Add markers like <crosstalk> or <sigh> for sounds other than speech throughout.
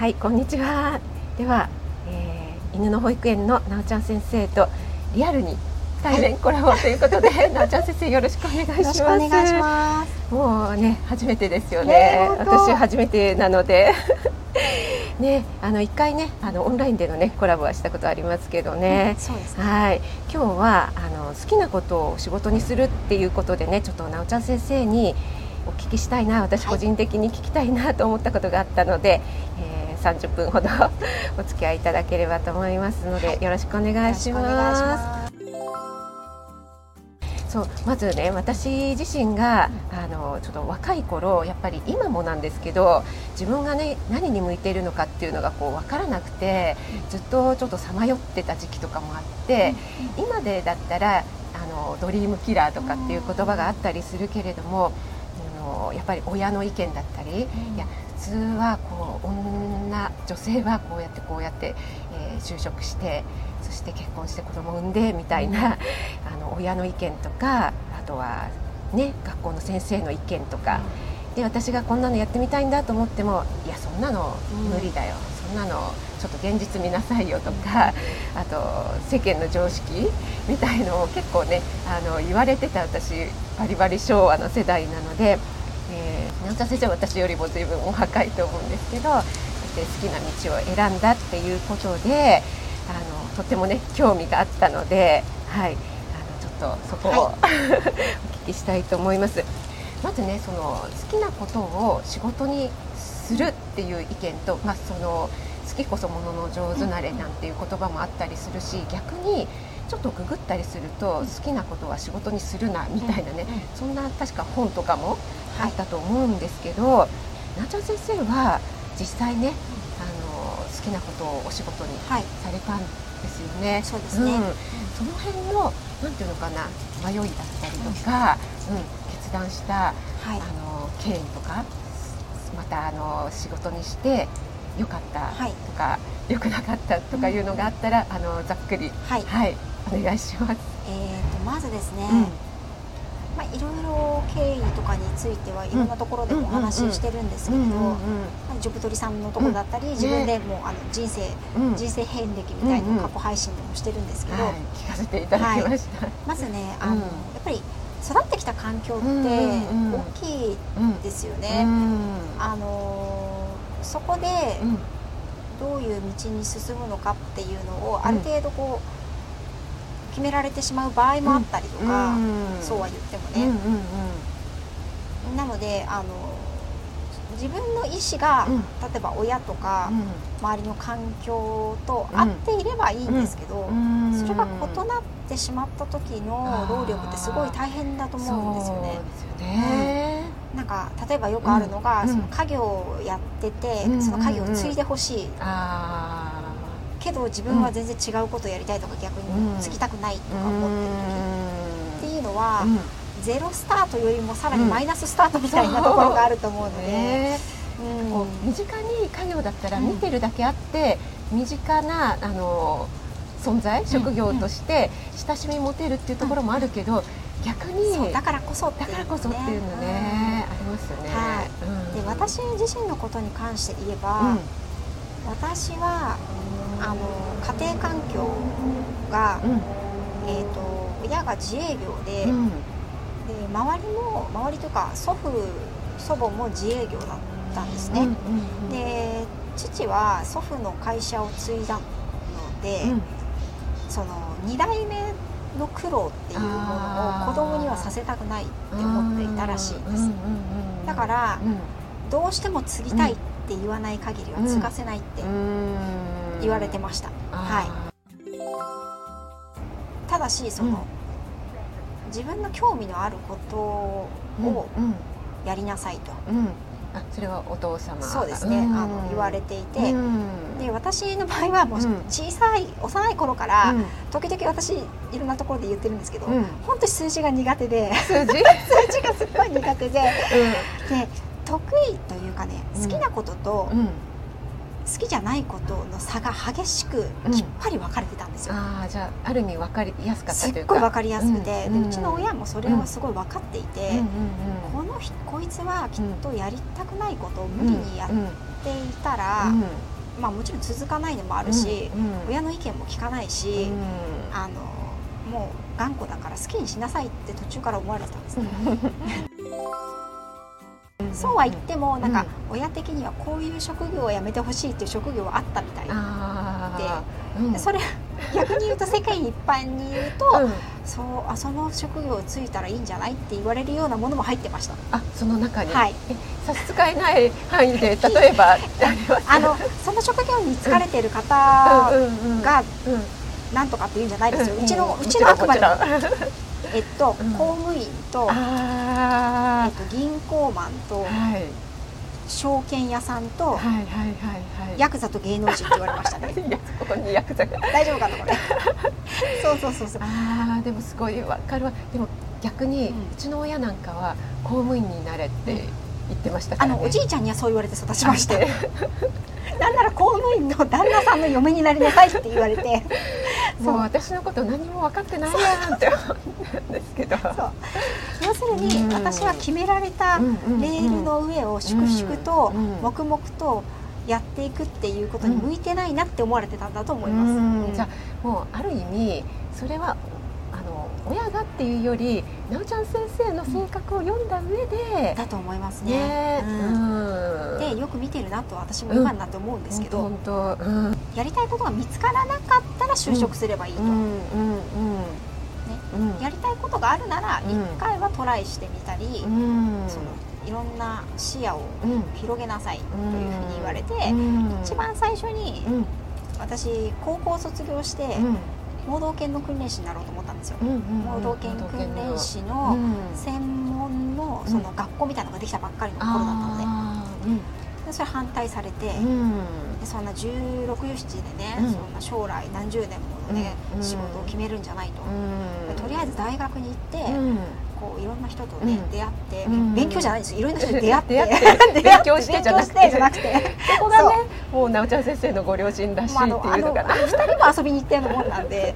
はいこんにちはでは、えー、犬の保育園のなおちゃん先生とリアルに対面コラボということで、<laughs> なおちゃん先生よろしくお願いします。お願いします。もうね初めてですよね。私初めてなので。<laughs> ね、あの一回ね、あのオンラインでのねコラボはしたことありますけどね。うん、そうです、ね、はい、今日はあの好きなことを仕事にするっていうことでね、ちょっとなおちゃん先生にお聞きしたいな、私個人的に聞きたいなと思ったことがあったので、はい、えー、30分ほどお付き合いいただければと思いますので、はい、よろしくお願いします。そうまずね私自身が、あのちょっと若い頃やっぱり今もなんですけど自分がね何に向いているのかっていうのがこう分からなくてずっとちょっとさまよってた時期とかもあって、今でだったらあのドリームキラーとかっていう言葉があったりするけれども、あのやっぱり親の意見だったり、いや普通はこう女女性はこうやってこうやって、えー、就職してそして結婚して子供産んでみたいな、あの親の意見とかあとはね学校の先生の意見とか、で私がこんなのやってみたいんだと思ってもいやそんなの無理だよ、そんなのちょっと現実見なさいよとかあと世間の常識みたいのを結構ねあの言われてた私バリバリ昭和の世代なので、えー、直田先生は私よりも随分お若いと思うんですけど <laughs> 好きな道を選んだっていうことであのとてもね興味があったので、はい、あのちょっとそこを、はい、<laughs> お聞きしたいと思います。まずねその好きなことを仕事にするっていう意見と、まあ、その好きこそものの上手なれなんていう言葉もあったりするし逆にちょっとググったりすると好きなことは仕事にするなみたいなね、そんな確か本とかもあったと思うんですけど、なちゃん先生は実際ね好きなことをお仕事にされたんですよね。はい、そうですね、うん、その辺のなんていうのかな迷いだったりとか、うん、うん、決断した、はい、あの経緯とかまたあの仕事にして良かったとか、はい、良くなかったとかいうのがあったら、うん、あのざっくり、はい、はい、お願いします。えっ、とまずですね、まあ、いろいろ経緯とかについてはいろんなところでお話ししてるんですけれど、ジョブトリさんのところだったり、自分でもうあの人生、人生遍歴みたいな過去配信でもしてるんですけど、聞かせていただきました、まずねあの、やっぱり育ってきた環境って大きいですよね。あのそこでどういう道に進むのかっていうのをある程度こう、決められてしまう場合もあったりとか、そうは言ってもね、なのであの自分の意思が、例えば親とか、周りの環境と合っていればいいんですけど、それが異なってしまった時の労力ってすごい大変だと思うんですよね。なんか例えばよくあるのが、その家業をやってて、その家業を継いでほしい。けど自分は全然違うことをやりたいとか逆に継ぎたくないとか思ってる時っていうのは、ゼロスタートよりもさらにマイナススタートみたいなところがあると思うので。こう身近に家業だったら見てるだけあって、身近なあの存在職業として親しみ持てるっていうところもあるけど、逆に。だからこそだからこそっていうのね、ありますよね。はい。で私自身のことに関して言えば、私はあの家庭環境が、うん、えーと、親が自営業でうん、で周りも周りというか祖父祖母も自営業だったんですね、で父は祖父の会社を継いだので、うん、その2代目の苦労っていうものを子供にはさせたくないって思っていたらしいんです。だから、どうしても継ぎたいって言わない限りは継がせないって言われてました、はい。ただしその、うん、自分の興味のあることをやりなさいと、あそれはお父様そうですね、あの言われていて、で私の場合はもう小さい、幼い頃から、時々私いろんなところで言ってるんですけど、うん、本当に数字が苦手で数字？<laughs> 数字がすっごい苦手で、で得意というかね好きなことと、好きじゃないことの差が激しくきっぱり分かれてたんですよ。うん、ああじゃあある意味分かりやすかったというか。すっごい分かりやすくて、うん、でうちの親もそれをすごい分かっていて、このこいつはきっとやりたくないことを無理にやっていたら、まあ、もちろん続かないのもあるし、親の意見も聞かないし、あのもう頑固だから好きにしなさいって途中から思われてたんですね。<laughs> そうは言ってもなんか親的にはこういう職業を辞めてほしいっていう職業はあったみたいで,、でそれ逆に言うと世界一般に言うと、うん、そうあその職業ついたらいいんじゃないって言われるようなものも入ってました。あその中に、はい、差し支えない範囲で例えば <laughs> あのその職業に疲れてる方が、なんとかって言うんじゃないですよ、うちのうちのあくまでえっと、うん、公務員と,、えっと銀行マンと、はい、証券屋さんと、はいはいはいはい、ヤクザと芸能人って言われましたね。<laughs> ここにヤクザが大丈夫かなこれ。<laughs> そうそうそうそう。ああでもすごいわかるわ。でも逆に、うん、うちの親なんかは公務員になれって。言ってました、ね、あのおじいちゃんにはそう言われて育ちまして <laughs> なんなら公務員の旦那さんの嫁になりなさいって言われて。<laughs> もう私のこと何も分かってないやんって思うんですけど。要するに私は決められたレールの上を粛々と黙々とやっていくっていうことに向いてないなって思われてたんだと思います。うん。うん、じゃあもうある意味それは親がっていうよりなおちゃん先生の性格を読んだ上で、だと思いますね。ねうん、でよく見てるなと私も今になって思うんですけど、本当うん。やりたいことが見つからなかったら就職すればいいと。やりたいことがあるなら一回はトライしてみたり、そのいろんな視野を広げなさいというふうに言われて、一番最初に、私高校卒業して、盲導犬の訓練士になろうと思ったんですよ、盲導犬訓練士の専門のその学校みたいなのができたばっかりの頃だったので,、でそれ反対されて、でそんな16、17でね、そんな将来何十年もね、仕事を決めるんじゃないと、とりあえず大学に行って、こういろんな人とね、出会って、勉強じゃないです。いろんな人と出会って。勉強してじゃなくて。じゃなくて。そこがねもうなおちゃん先生のご両親らしいっていうのかな、二人も遊びに行ってるもんなんで。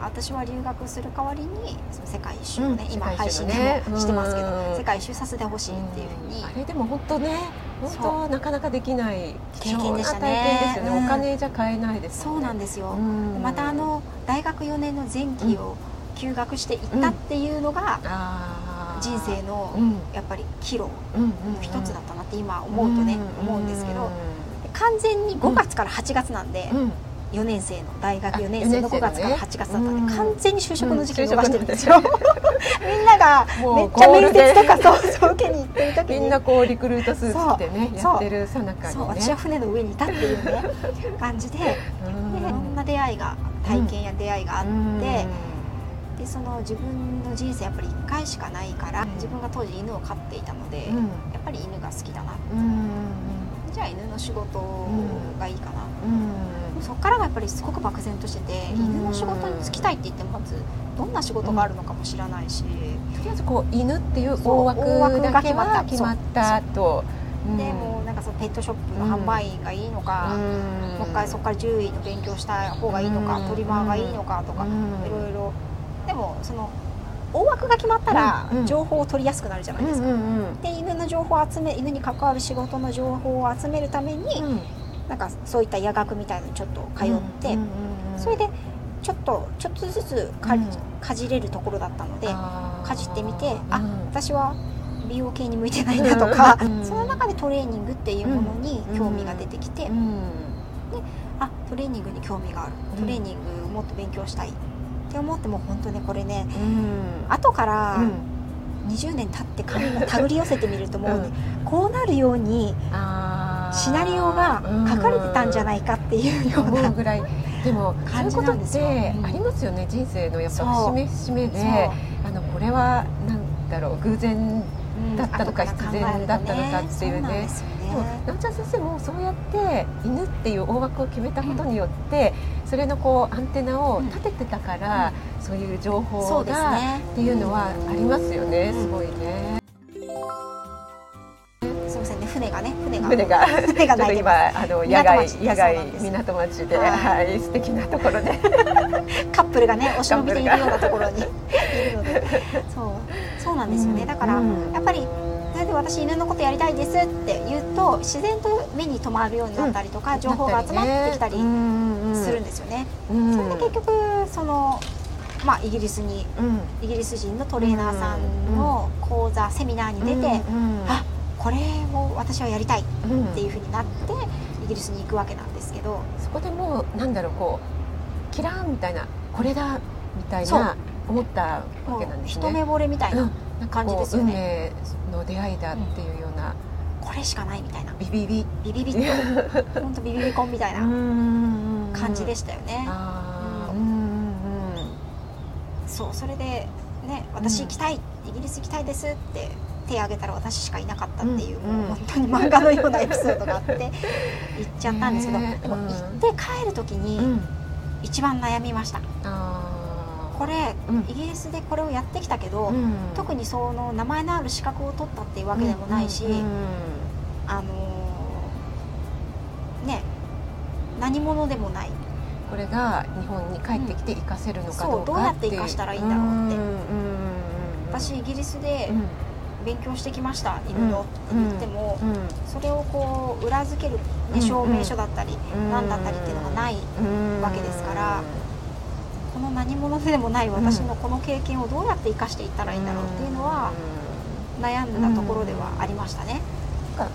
私は留学する代わりにその世界一周をね、うん、今配信でもしてますけど、世界一周させてほしいっていうふうに、あれでも本当ね本当なかなかできない経験でしたね。ですよね、お金じゃ買えないです、ね、そうなんですよ、またあの大学4年の前期を休学していったっていうのが、人生のやっぱり岐路の一つだったなって今思うとね、思うんですけど完全に5月から8月なんで、4年生の大学4年生の5月から8月だったんで、完全に就職の時期逃してるんですよ、<laughs> みんながめっちゃ面接とかそうそう受けに行ってる時に。みんなこうリクルートスーツでねやってるさなかに、ね、私は船の上にいたっていうね <laughs> 感じで。でいろんな出会いが体験や出会いがあって、でその自分の人生やっぱり1回しかないから、自分が当時犬を飼っていたので、やっぱり犬が好きだな、じゃあ犬の仕事がいいかな、そこからがやっぱりすごく漠然としてて、犬の仕事に就きたいって言ってもまずどんな仕事があるのかも知らないし、とりあえずこう犬っていう大枠だけは決まった。と。でもなんかそのペットショップの販売員がいいのか、もう一回そこから獣医の勉強した方がいいのか、トリマーがいいのかとか、いろいろでもその大枠が決まったら情報を取りやすくなるじゃないですか。で犬の情報を集め犬に関わる仕事の情報を集めるために、なんかそういった夜学みたいのにちょっと通って、それでちょっとちょっとずつか,、かじれるところだったのでかじってみて、あ私は美容系に向いてないなとか、その中でトレーニングっていうものに興味が出てきて、であトレーニングに興味がある。トレーニングもっと勉強したいって思っても本当ねこれね、後から、20年経って神が手繰り寄せてみるともうね、こうなるようにシナリオが書かれてたんじゃないかっていうようなぐらい。でもそういうことってありますよね、人生のやっぱ節目節目で。あのこれはなんだろう偶然だったのか必然だったのかっていうね。でもなおちゃん先生もそうやって犬っていう大枠を決めたことによって、それのこうアンテナを立ててたから、そういう情報が、っていうのはありますよね、すごいね。船がね船が。船が。船がない今あの野外野外港町で、はい、素敵なところで。<laughs> カップルがねお忍びでいるようなところにいるので。<laughs> そう。そうなんですよね。だから、やっぱりそれで私犬のことやりたいですって言うと自然と目に留まるようになったりとか、情報が集まってきたりするんですよね。それで結局そのまあ、イギリスに、イギリス人のトレーナーさんの講座、セミナーに出て、あこれを私はやりたいっていうふうになって、イギリスに行くわけなんですけど。そこでもうなんだろうこうキラーみたいなこれだみたいな思ったわけなんですね。一目惚れみたいな感じですよね。運命の出会いだっていうような、これしかないみたいな。ビビビ。ビビビッ <laughs> と本当ビビビコンみたいな感じでしたよね。そうそれでね私行きたい、うん、イギリス行きたいですって手挙げたら私しかいなかったっていう、うん、もう本当に漫画のようなエピソードがあって行っちゃったんですけど、でも行って帰る時に一番悩みました。これ、イギリスでこれをやってきたけど、特にその名前のある資格を取ったっていうわけでもないし、あのー、ね何者でもない。これが日本に帰ってきて活かせるのかどうか、う。ん、どうやって活かしたらいいんだろうって。私イギリスで勉強してきました犬のって言っても、それをこう裏付ける、ね、証明書だったり何だったりっていうのがないわけですからこの何者でもない私のこの経験をどうやって生かしていったらいいんだろうっていうのは悩んだところではありましたね。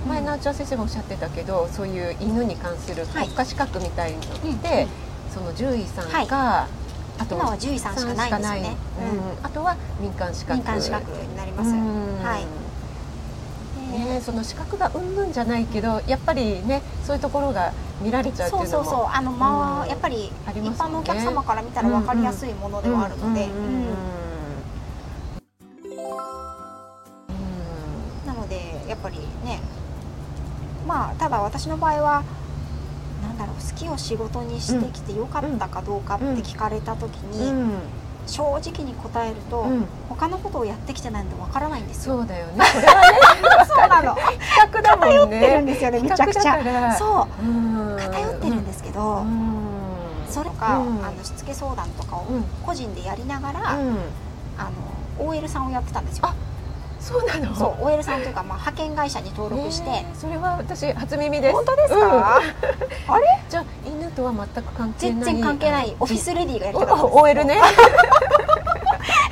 前の内田先生がおっしゃってたけどそういう犬に関する国家資格みたいのって、はいその獣医さんが、はい、あと今は獣医さんしかないんですよね、うん、あとは民間資格。民間資格になります、はい。ね、その資格がうんぬんじゃないけどやっぱりねそういうところが見られちゃうっていうのもそうそうそう。あの、まあ、やっぱり一般のお客様から見たら分かりやすいものではあるので。なのでやっぱりねまあただ私の場合はだろう好きを仕事にしてきてよかったかどうかって聞かれた時に、正直に答えると、うん、他のことをやってきてないんでわからないんですよ。そうだよね。それはね、<laughs> そうなの。比較だもんね。偏ってるんですよね。めちゃくちゃ。そう。偏ってるんですけど、それか、あのしつけ相談とかを個人でやりながら、あの OL さんをやってたんですよ。そうなの？そう OL さんというか、まあ、派遣会社に登録して、えー、それは私初耳です本当ですか、うん、あれ？じゃあ犬とは全く関係ない全然関係ないオフィスレディーがやりたかった OL ね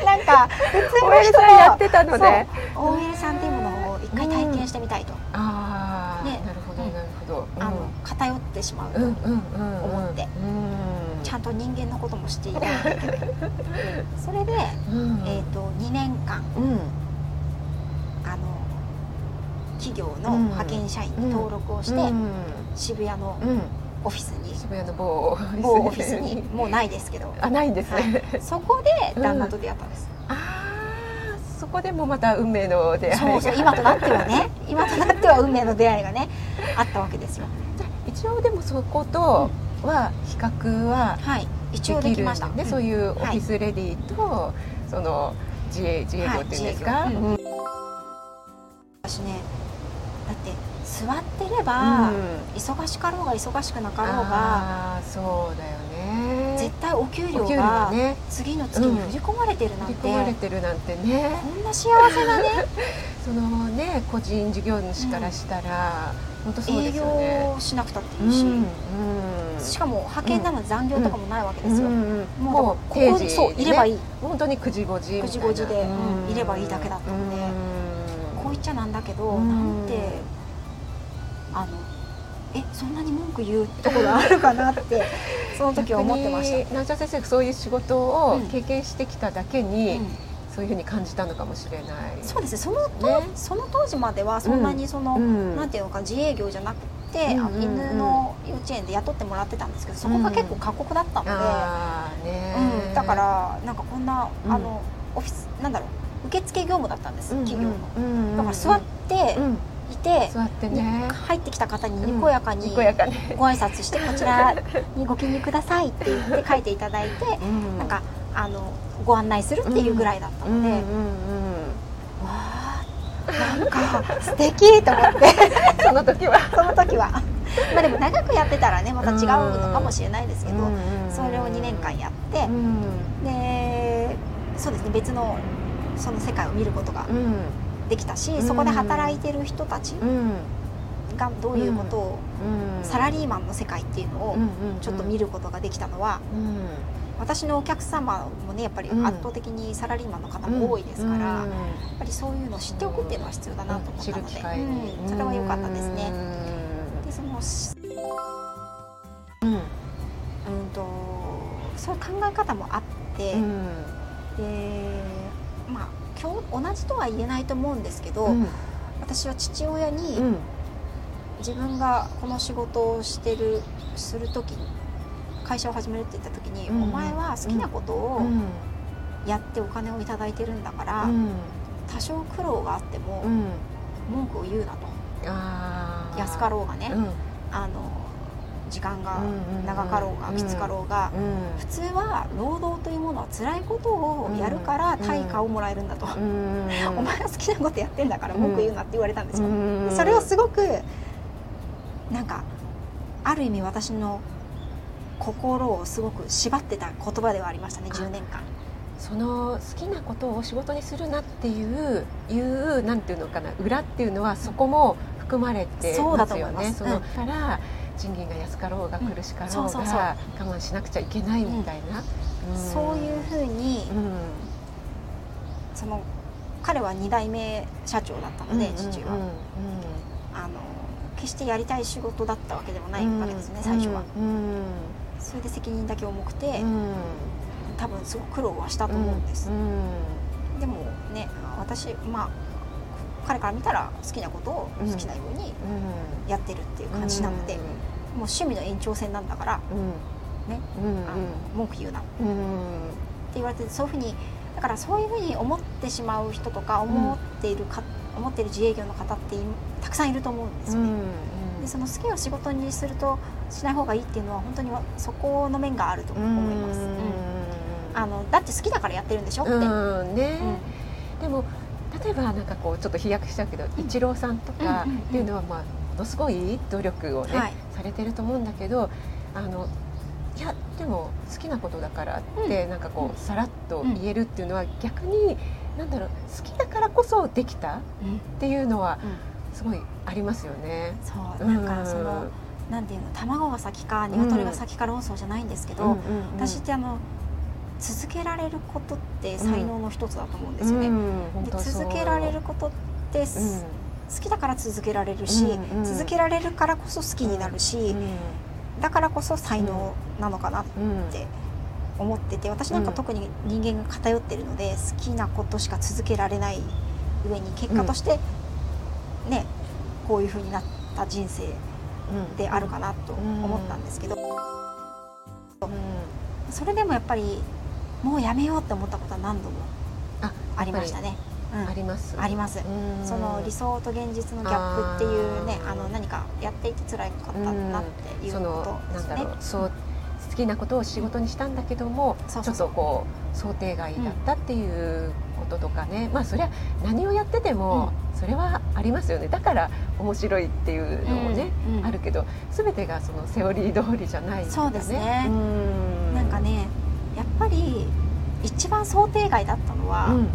なんか普通の人やってたので OL さんっていうものを一回体験してみたいと、うん、ああ、ね、なるほどなるほど、あの偏ってしまうと思って、ちゃんと人間のことも知っていかないといけないそれで、えーと、と2年間、企業の派遣社員に登録をして、渋谷のオフィスに、渋谷の某某オフィスに。もうないですけど。あないんです。ね、はい、そこで旦那と出会ったんです、ああそこでもまた運命の出会いそうそう今となってはね。今となっては運命の出会いがねあったわけですよ。一応でもそことは比較は、はい。一応できました。ね、そういうオフィスレディと、その自営自営業っていうんですか、私座ってれば、忙しかろうが忙しくなかろうがそうだよね。絶対お給料が次の月に振り込まれてるなんて、振り込まれてるなんてね。こんな幸せなね。<laughs> そのね個人事業主からしたら、本当そうですよね。営業しなくたっていいし、しかも派遣なので残業とかもないわけですよ、もうここにそういればいい。本当に9時5時9時5時で、いればいいだけだったので、こう言っちゃなんだけど、なんてあのえそんなに文句言うところあるかなって <laughs> その時は思ってました。南茶先生そういう仕事を経験してきただけに、うん、そういうふうに感じたのかもしれない。そうです。ねそのね。その当時まではそんなにその、うん、なんていうのか自営業じゃなくて、犬の幼稚園で雇ってもらってたんですけどそこが結構過酷だったので、うん、だからなんかこんな、あのオフィスなんだろう受付業務だったんです、企業の、だから座って、いて座ってね。入ってきた方ににこやかにご挨拶して、こちらにご記入くださいって言って書いていただいて、<laughs> なんかあのご案内するっていうぐらいだったので、わあなんか素敵と思って。<laughs> その時は。<laughs> その時は。まあでも長くやってたらねまた違うのかもしれないですけど、それを2年間やって、でそうですね別のその世界を見ることができたし、そこで働いてる人たちがどういうことを、サラリーマンの世界っていうのをちょっと見ることができたのは、私のお客様もねやっぱり圧倒的にサラリーマンの方も多いですから、やっぱりそういうのを知っておくっていうのは必要だなと思ったので、それは良かったですね。でそのうん、うんとそういう考え方もあって、でまあ同じとは言えないと思うんですけど、私は父親に、自分がこの仕事をしてるする時に会社を始めるって言った時に、うん、お前は好きなことをやってお金を頂いてるんだから、うん、多少苦労があっても、文句を言うなと。安かろうがね、あの時間が長かろうがきつかろうが、普通は労働というものは辛いことをやるから対価をもらえるんだと、<laughs> お前は好きなことやってんだから文句言うなって言われたんですよ、それをすごくなんかある意味私の心をすごく縛ってた言葉ではありましたね10年間。その好きなことを仕事にするなっていういうなんていうのかな裏っていうのはそこも含まれてますよね。その、から賃金が安かろうが苦しかろうが我慢しなくちゃいけないみたいな、そういうふうに、その彼は2代目社長だったので、父は、あの決してやりたい仕事だったわけではないわけですね、最初は。それで責任だけ重くて、多分すごく苦労はしたと思うんです、でもね私まあ彼から見たら好きなことを好きなようにやってるっていう感じなので、もう趣味の延長線なんだから、ね、あの文句言うな、って言われてそういうふうにだからそういうふうに思ってしまう人とか思っているか、思っている自営業の方ってたくさんいると思うんですよね。でその好きを仕事にするとしない方がいいっていうのは本当にそこの面があると思います。あのだって好きだからやってるんでしょって。ね、でも例えばなんかこうちょっと飛躍しちゃうけど、イチローさんとかっていうのはまあものすごい努力をね、はい、されてると思うんだけどあのいやでも好きなことだからって、なんかこうさらっと言えるっていうのは逆になんだろう好きだからこそできたっていうのはすごいありますよね。そうなんかその、なんていうの卵が先か鶏が先か論争じゃないんですけど、私ってあの続けられることって才能の一つだと思うんですよね。で続けられることって、好きだから続けられるし、続けられるからこそ好きになるし、だからこそ才能なのかなって思ってて私なんか特に人間が偏ってるので、好きなことしか続けられない上に結果としてね、こういうふうになった人生であるかなと思ったんですけど、それでもやっぱりもうやめようって思ったことは何度もありましたね。あります？あります。その理想と現実のギャップっていうねあの何かやっていて辛かったなっていうことですね。そう好きなことを仕事にしたんだけどもちょっとこう想定外だったっていうこととかね、まあそりゃ何をやっててもそれはありますよね。だから面白いっていうのもね、あるけど全てがそのセオリー通りじゃない、ね、そうですね。なんかねやっぱり一番想定外だったのは、うん、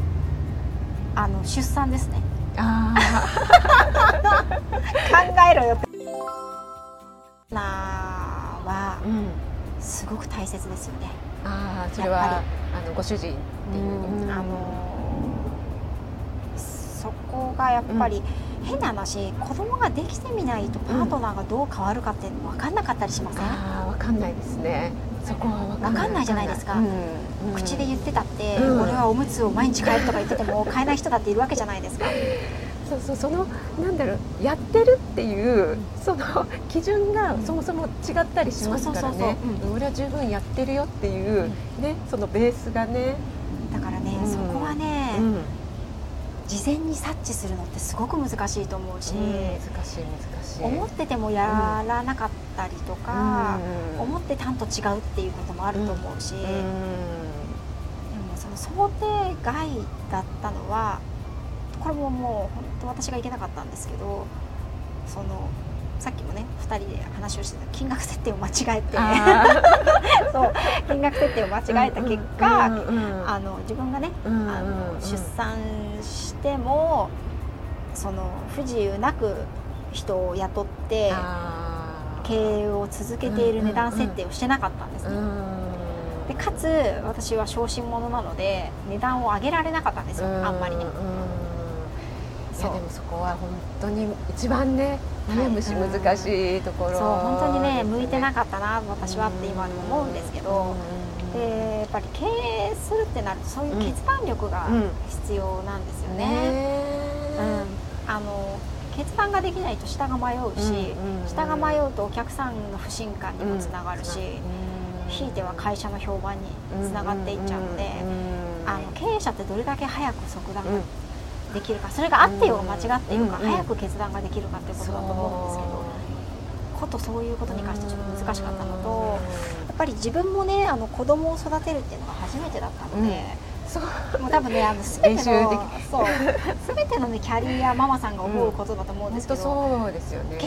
あの出産ですね。あ <laughs> 考えろよ。ってなは、すごく大切ですよね。ああそれはあのご主人っていう、うん、あのそこがやっぱり、うん。変な話子供ができてみないとパートナーがどう変わるかって分かんなかったりしません、うん、あ分かんないですねそこは分かんないじゃないですか、うんうん、口で言ってたって、俺はおむつを毎日変えるとか言ってても <laughs> 変えない人だっているわけじゃないですか。そうそうそのなんだろうやってるっていうその基準がそもそも違ったりしますからね。俺は十分やってるよっていう、ねそのベースがね。だからね、そこはね、事前に察知するのってすごく難しいと思うし、難しい難しい。思っててもやらなかったりとか、思ってたんと違うっていうこともあると思うし、でもその想定外だったのはこれももう本当私がいけなかったんですけどそのさっきもね2人で話をしてた金額設定を間違えて <laughs> そう金額設定を間違えた結果、うんうんうん、あの自分がね、うんうんうん、あの出産してもその不自由なく人を雇って経営を続けている値段設定をしてなかったんですね。でかつ私は小心者なので値段を上げられなかったんですよあんまりね。いやでもそこは本当に一番ねね、むし難しいところ、そう本当にね向いてなかったな私はって今でも思うんですけど、でやっぱり経営するってなるとそういう決断力が必要なんですよね。うん、あの決断ができないと下が迷うし、下が迷うとお客さんの不信感にもつながるし、ひいては会社の評判につながっていっちゃうので、あの経営者ってどれだけ早く即断できるかそれが合ってようが間違っていようか、早く決断ができるかっていうことだと思うんですけどことそういうことに関してちょっと難しかったのとやっぱり自分もねあの子供を育てるっていうのが初めてだったので。そうもう多分ねあの全てのそう全てのねキャリアママさんが思うことだと思うんですけど、そうですよね。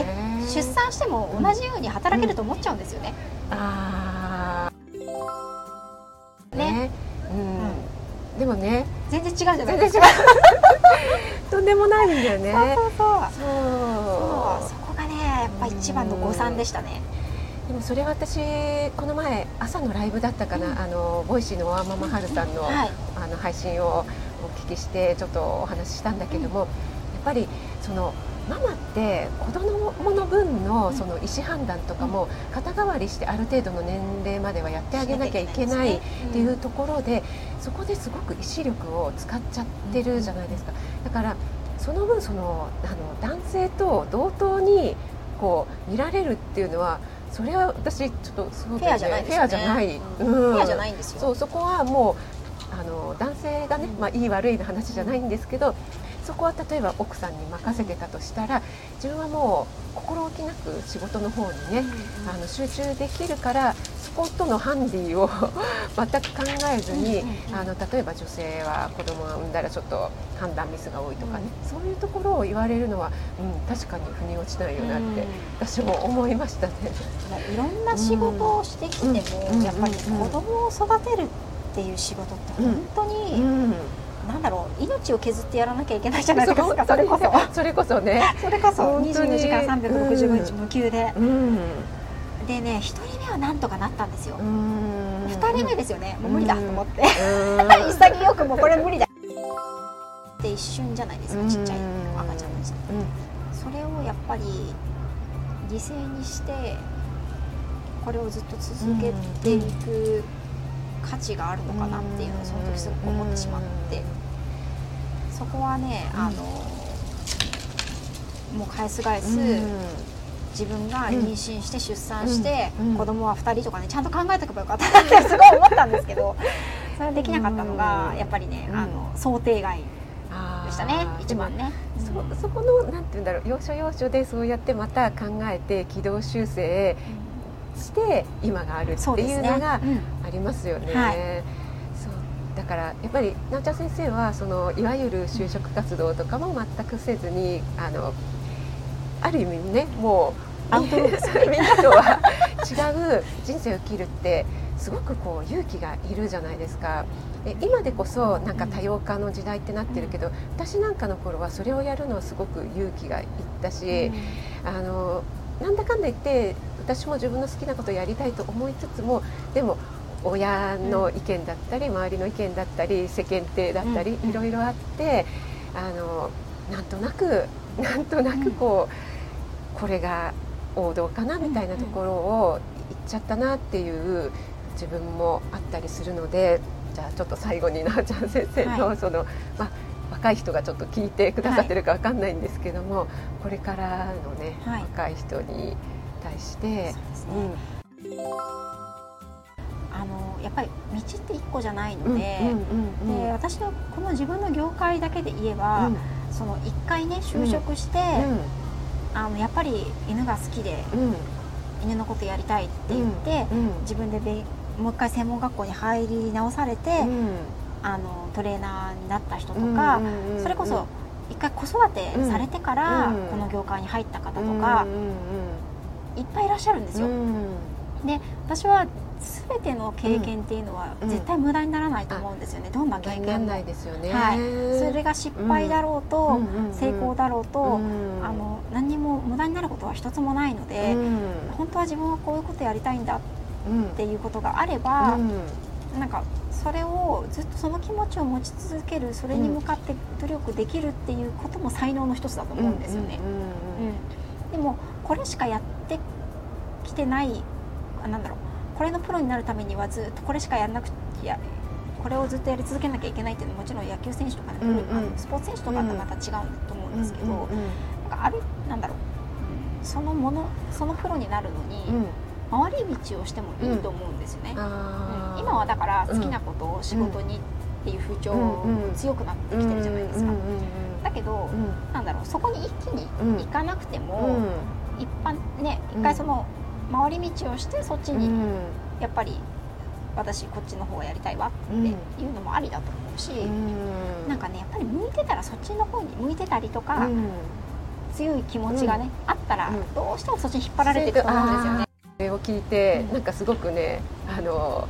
出産しても同じように働けると思っちゃうんですよね。ああね、うん、でもね。全然違うじゃないですか。<laughs> とんでもないんだよね。そうそう。そう。そうやっぱ一番の誤算でしたね。でもそれは私この前朝のライブだったかな、うん、あの Voicy のワーママはるさんの,、はい、あの配信をお聞きしてちょっとお話ししたんだけども、やっぱりそのママって子供の分のその意思判断とかも肩代わりしてある程度の年齢まではやってあげなきゃいけないっていうところでそこですごく意志力を使っちゃってるじゃないですか。だからその分そのあの男性と同等にこう見られるっていうのはそれは私ちょっとすごく、ね、フェアじゃない、ね、フェアじゃない、うん、フェアじゃないんですよ。そうそこはもうあの男性がね、まあ、いい悪いの話じゃないんですけどそこは例えば奥さんに任せてたとしたら自分はもう心置きなく仕事の方にね、うんあの集中できるからそことのハンディを <laughs> 全く考えずに、あの例えば女性は子供が産んだらちょっと判断ミスが多いとかね、うん、そういうところを言われるのは、うん、確かに腑に落ちないよなって、私も思いましたね。いろんな仕事をしてきても、やっぱり子供を育てるっていう仕事って本当に、なんだろう命を削ってやらなきゃいけないじゃないですかそれこそ。それこそね。それこそ24時間365日無休で、うん、でね1人目はなんとかなったんですよ。2人目ですよね。もう無理だと思って。<laughs> 潔くもうこれ無理だ。って一瞬じゃないですかちっちゃい赤ちゃんたちそれをやっぱり犠牲にしてこれをずっと続けていく、価値があるのかなっていうのをその時すごく思ってしまって。そこはねあのもう返す返す自分が妊娠して出産して子供は2人とかねちゃんと考えておけばよかった。なってすごい思ったんですけどそれできなかったのがやっぱりねあの想定外でしたね一番ね。そそこのなんて言うんだろう要所要所でそうやってまた考えて軌道修正して今があるっていうのがありますよね。ねはい、そうだからやっぱりなおちゃん先生はそのいわゆる就職活動とかも全くせずにあのある意味ねもうアウトローですみんなとは違う人生を生きるってすごくこう勇気がいるじゃないですか。今でこそなんか多様化の時代ってなってるけど、私なんかの頃はそれをやるのはすごく勇気がいったし、あのなんだかんだ言って私も自分の好きなことをやりたいと思いつつもでも親の意見だったり周りの意見だったり世間体だったりいろいろあってあのなんとなく <laughs> なんとなくこうこれが王道かなみたいなところを言っちゃったなっていう自分もあったりするのでじゃあちょっと最後になあちゃん先生のその、まあ若い人がちょっと聞いてくださってるか分かんないんですけども、これからのね、若い人に対して、ね。うん、あのやっぱり道って一個じゃないので,、で私のこの自分の業界だけで言えば、その一回ね就職して、あのやっぱり犬が好きで、犬のことやりたいって言って、自分でもう一回専門学校に入り直されて、あのトレーナーになった人とか、それこそ一回子育てされてからこの業界に入った方とか、いっぱいいらっしゃるんですよ。で私は全ての経験っていうのは絶対無駄にならないと思うんですよね、どんな経験も。ですよね、はい、それが失敗だろうと、成功だろうと、あの何にも無駄になることは一つもないので、本当は自分はこういうことやりたいんだっていうことがあれば、うん、なんかそれをずっとその気持ちを持ち続けるそれに向かって努力できるっていうことも才能の一つだと思うんですよね。でもこれしかやってきてないあなんだろうこれのプロになるためにはずっとこれしかやらなくてやこれをずっとやり続けなきゃいけないっていうのはもちろん野球選手とか、ね、うんうん、スポーツ選手とかとまた違うと思うんですけど、なんかあれなんだろう。そのものそのプロになるのに、回り道をしてもいいと思うんですよね、うん、今はだから好きなことを仕事にっていう風潮強くなってきてるじゃないですか、だけど、なんだろうそこに一気に行かなくても、一般ね一回その回り道をしてそっちにやっぱり私こっちの方がやりたいわっていうのもありだと思うし、うん、なんかねやっぱり向いてたらそっちの方に向いてたりとか、強い気持ちがね、あったらどうしてもそっちに引っ張られていくと思うんですよね。を聞いて、なんかすごくねあの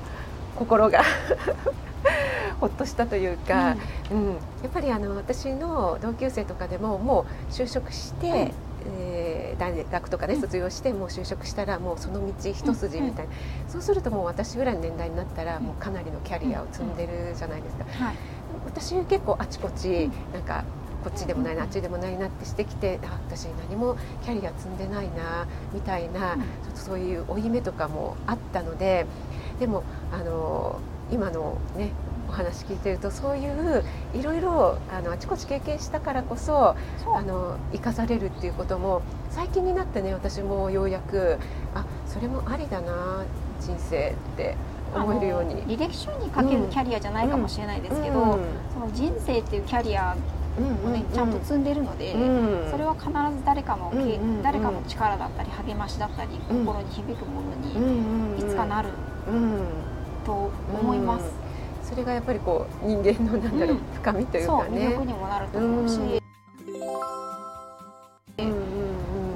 心が <laughs> ほっとしたというか、うん、うん、やっぱりあの私の同級生とかでももう就職して、うん、えー、大学とかで、ね、卒業してもう就職したらもうその道一筋みたいな、うん、そうするともう私ぐらいの年代になったらもうかなりのキャリアを積んでるじゃないですか。はい、私結構あちこちなんかこっちでもないなあっちでもないなってしてきてあ私何もキャリア積んでないなみたいな、ちょっとそういう負い目とかもあったのででもあの今のねお話聞いてるとそういういろいろあのあちこち経験したからこそあの生かされるっていうことも最近になってね私もようやくあそれもありだな人生って思えるように。履歴書にかけるキャリアじゃないかもしれないですけど、うん。うん、その人生っていうキャリアをね、ちゃんと積んでるので、それは必ず誰かの、誰かの力だったり励ましだったり、心に響くものにいつかなる、と思います。それがやっぱりこう人間のなんだろう、深みというかね。魅力にもなると思うし、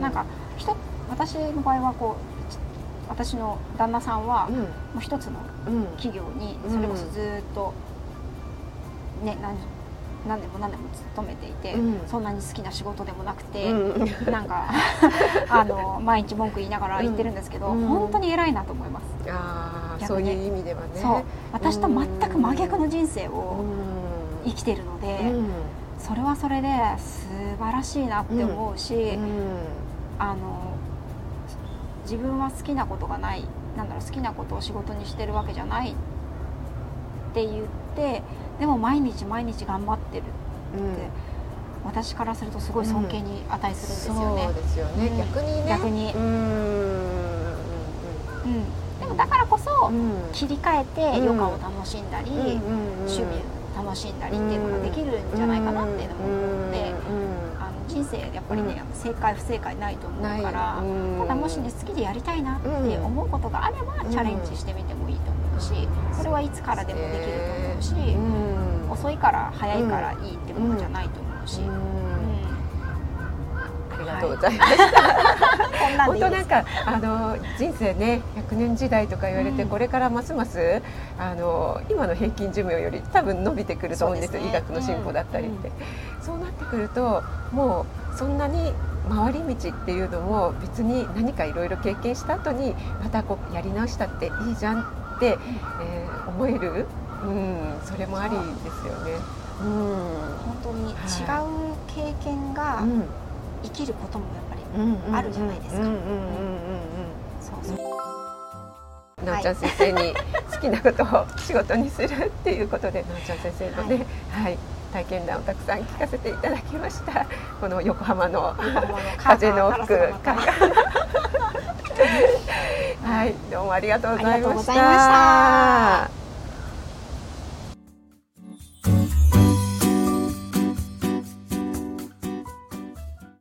なんか人私の場合はこう私の旦那さんは、もう一つの企業にそれこそずっと、ね何何年も何年も勤めていて、うん、そんなに好きな仕事でもなくて、うん、なんか <laughs> あの毎日文句言いながら言ってるんですけど、うん、本当に偉いなと思います。あそういう意味ではね。そう。私と全く真逆の人生を生きてるので、それはそれで素晴らしいなって思うし、あの自分は好きなことがないなんだろう好きなことを仕事にしてるわけじゃないって言ってでも毎日毎日頑張ってるって、うん、私からするとすごい尊敬に値するんですよね。そうですよね、逆にね。逆に。うん。でもだからこそ、切り替えて余暇を楽しんだり、趣味を楽しんだりっていうのができるんじゃないかなっていうのも思うので、あの人生やっぱりね、正解不正解ないと思うから、ただもしね好きでやりたいなって思うことがあれば、チャレンジしてみてもいいと思うしそれはいつからでもできると思うし、遅いから早いからいいってことじゃないと思うし。ありがとうございました。はい、本当なんかあの人生ね100年時代とか言われて、うん、これからますますあの今の平均寿命より多分伸びてくると思うんですよ、ね、医学の進歩だったりって、うん、そうなってくるともうそんなに回り道っていうのも別に何かいろいろ経験した後にまたこうやり直したっていいじゃんって、えー、思える、うん、それもありですよね。うん、本当に違う経験が生きることもやっぱりあるじゃないですか。なおちゃん先生に好きなことを仕事にするっていうことでなおちゃん先生のね、はい、はい、体験談をたくさん聞かせていただきました。この横浜の <laughs> 風の奥はいどうもありがとうございました。